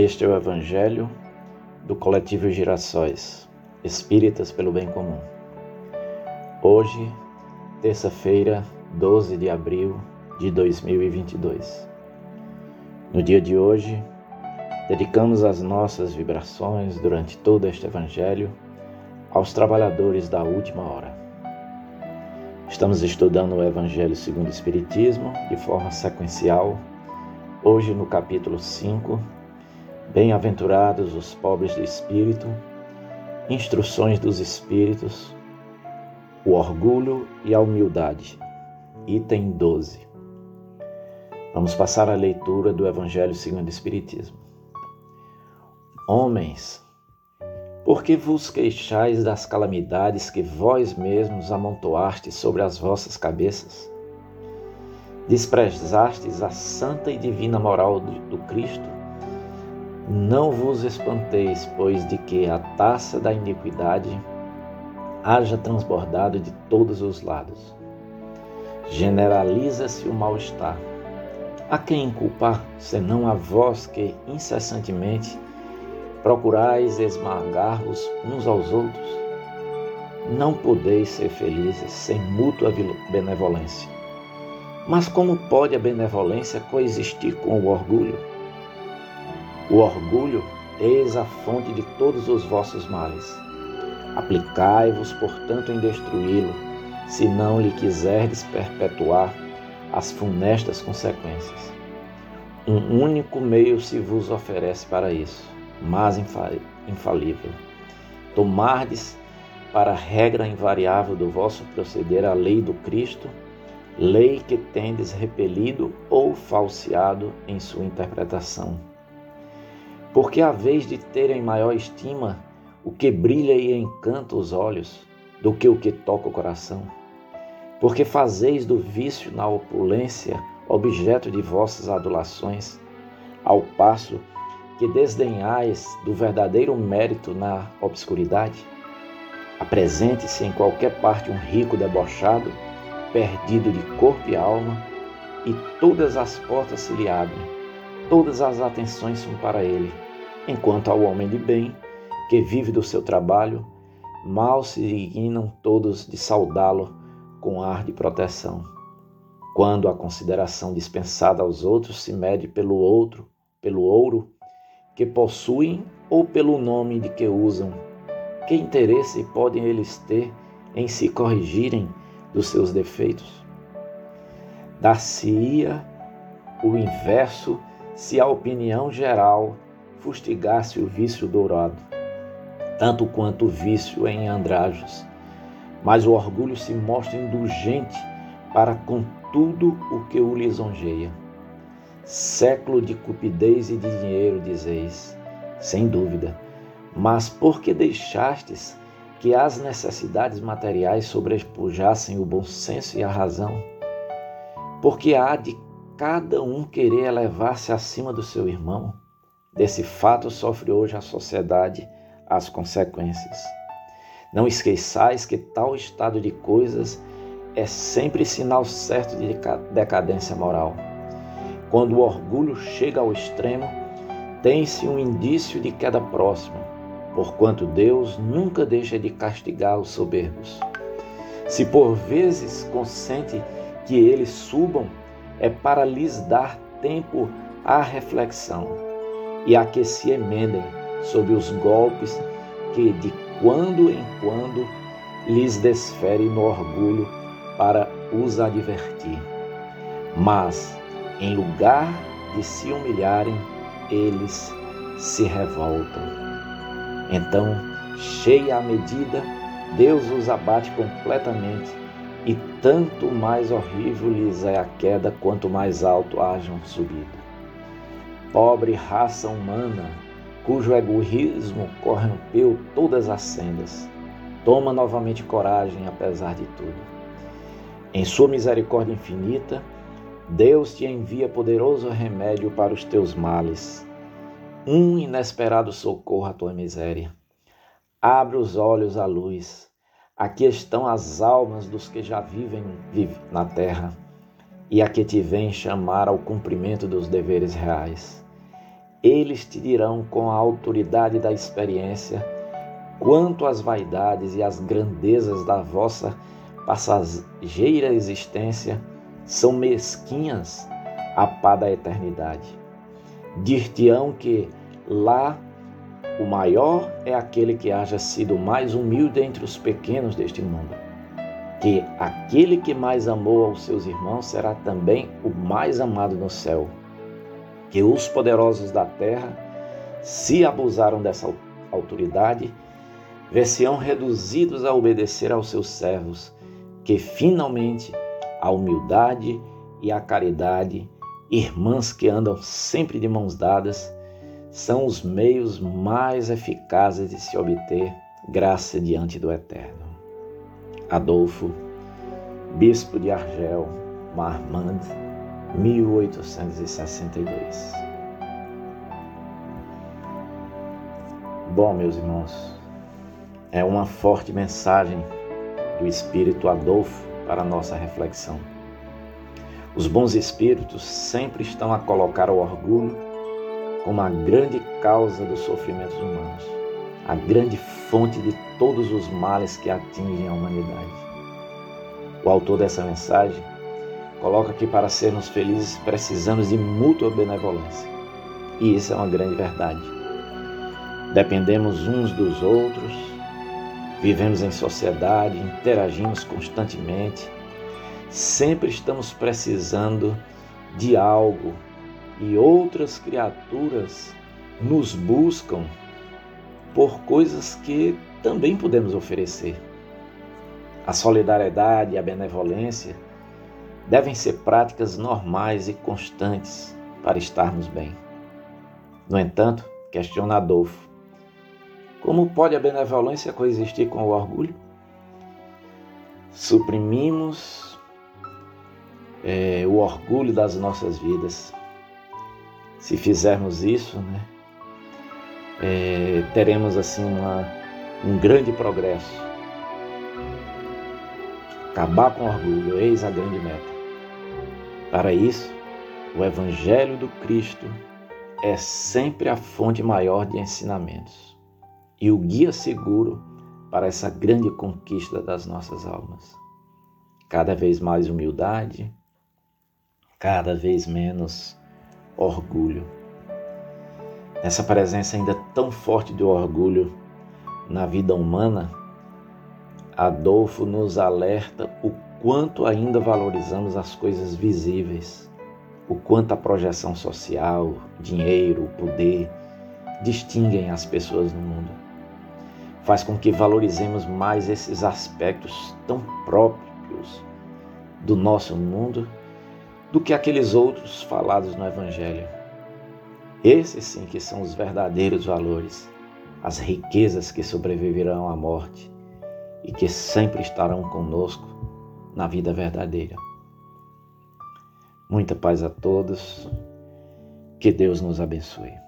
Este é o Evangelho do Coletivo Girassóis, Espíritas pelo Bem Comum. Hoje, terça-feira, 12 de abril de 2022. No dia de hoje, dedicamos as nossas vibrações durante todo este Evangelho aos trabalhadores da última hora. Estamos estudando o Evangelho segundo o Espiritismo de forma sequencial, hoje no capítulo 5 Bem-aventurados os pobres de espírito, instruções dos espíritos, o orgulho e a humildade. Item 12. Vamos passar a leitura do Evangelho segundo o Espiritismo. Homens, por que vos queixais das calamidades que vós mesmos amontoastes sobre as vossas cabeças? Desprezastes a santa e divina moral do Cristo? Não vos espanteis, pois, de que a taça da iniquidade haja transbordado de todos os lados. Generaliza-se o mal-estar. A quem culpar, senão a vós que incessantemente procurais esmagar-vos uns aos outros? Não podeis ser felizes sem mútua benevolência. Mas como pode a benevolência coexistir com o orgulho? O orgulho, eis a fonte de todos os vossos males. Aplicai-vos, portanto, em destruí-lo, se não lhe quiserdes perpetuar as funestas consequências. Um único meio se vos oferece para isso, mas infalível. Tomardes para regra invariável do vosso proceder a lei do Cristo, lei que tendes repelido ou falseado em sua interpretação porque a vez de terem maior estima o que brilha e encanta os olhos do que o que toca o coração. Porque fazeis do vício na opulência objeto de vossas adulações, ao passo que desdenhais do verdadeiro mérito na obscuridade. Apresente-se em qualquer parte um rico debochado, perdido de corpo e alma, e todas as portas se lhe abrem Todas as atenções são para ele, enquanto ao homem de bem, que vive do seu trabalho, mal se dignam todos de saudá-lo com ar de proteção. Quando a consideração dispensada aos outros se mede pelo outro, pelo ouro que possuem ou pelo nome de que usam, que interesse podem eles ter em se corrigirem dos seus defeitos? Dar-se-ia o inverso se a opinião geral fustigasse o vício dourado, tanto quanto o vício em andrajos. Mas o orgulho se mostra indulgente para com tudo o que o lisonjeia. Século de cupidez e de dinheiro, dizeis, sem dúvida, mas por que deixastes que as necessidades materiais sobrepujassem o bom senso e a razão? Porque há de cada um querer elevar-se acima do seu irmão. Desse fato sofre hoje a sociedade as consequências. Não esqueçais que tal estado de coisas é sempre sinal certo de decadência moral. Quando o orgulho chega ao extremo, tem-se um indício de queda próxima, porquanto Deus nunca deixa de castigar os soberbos. Se por vezes consente que eles subam, é para lhes dar tempo à reflexão e a que se emendem sob os golpes que de quando em quando lhes desfere no orgulho para os advertir. Mas, em lugar de se humilharem, eles se revoltam. Então, cheia a medida, Deus os abate completamente e tanto mais horrível lhes é a queda quanto mais alto hajam subido. Pobre raça humana, cujo egoísmo corrompeu todas as sendas, toma novamente coragem apesar de tudo. Em sua misericórdia infinita, Deus te envia poderoso remédio para os teus males, um inesperado socorro à tua miséria. Abre os olhos à luz Aqui estão as almas dos que já vivem na terra e a que te vem chamar ao cumprimento dos deveres reais. eles te dirão com a autoridade da experiência quanto às vaidades e às grandezas da vossa passageira existência são mesquinhas a pá da eternidade. Dir-te-ão que lá o maior é aquele que haja sido mais humilde entre os pequenos deste mundo. Que aquele que mais amou aos seus irmãos será também o mais amado no céu. Que os poderosos da terra, se abusaram dessa autoridade, ver-se-ão reduzidos a obedecer aos seus servos, que finalmente a humildade e a caridade, irmãs que andam sempre de mãos dadas, são os meios mais eficazes de se obter graça diante do Eterno. Adolfo, Bispo de Argel, Marmande, 1862. Bom, meus irmãos, é uma forte mensagem do Espírito Adolfo para a nossa reflexão. Os bons espíritos sempre estão a colocar o orgulho como a grande causa dos sofrimentos humanos, a grande fonte de todos os males que atingem a humanidade. O autor dessa mensagem coloca que para sermos felizes precisamos de mútua benevolência. E isso é uma grande verdade. Dependemos uns dos outros, vivemos em sociedade, interagimos constantemente, sempre estamos precisando de algo e outras criaturas nos buscam por coisas que também podemos oferecer. A solidariedade e a benevolência devem ser práticas normais e constantes para estarmos bem. No entanto, questiona Adolfo, como pode a benevolência coexistir com o orgulho? Suprimimos é, o orgulho das nossas vidas se fizermos isso, né, é, teremos assim uma, um grande progresso. Acabar com orgulho, eis a grande meta. Para isso, o Evangelho do Cristo é sempre a fonte maior de ensinamentos e o guia seguro para essa grande conquista das nossas almas. Cada vez mais humildade, cada vez menos orgulho. Essa presença ainda tão forte do orgulho na vida humana, Adolfo nos alerta o quanto ainda valorizamos as coisas visíveis, o quanto a projeção social, dinheiro, poder distinguem as pessoas no mundo. Faz com que valorizemos mais esses aspectos tão próprios do nosso mundo do que aqueles outros falados no Evangelho. Esses sim que são os verdadeiros valores, as riquezas que sobreviverão à morte e que sempre estarão conosco na vida verdadeira. Muita paz a todos, que Deus nos abençoe.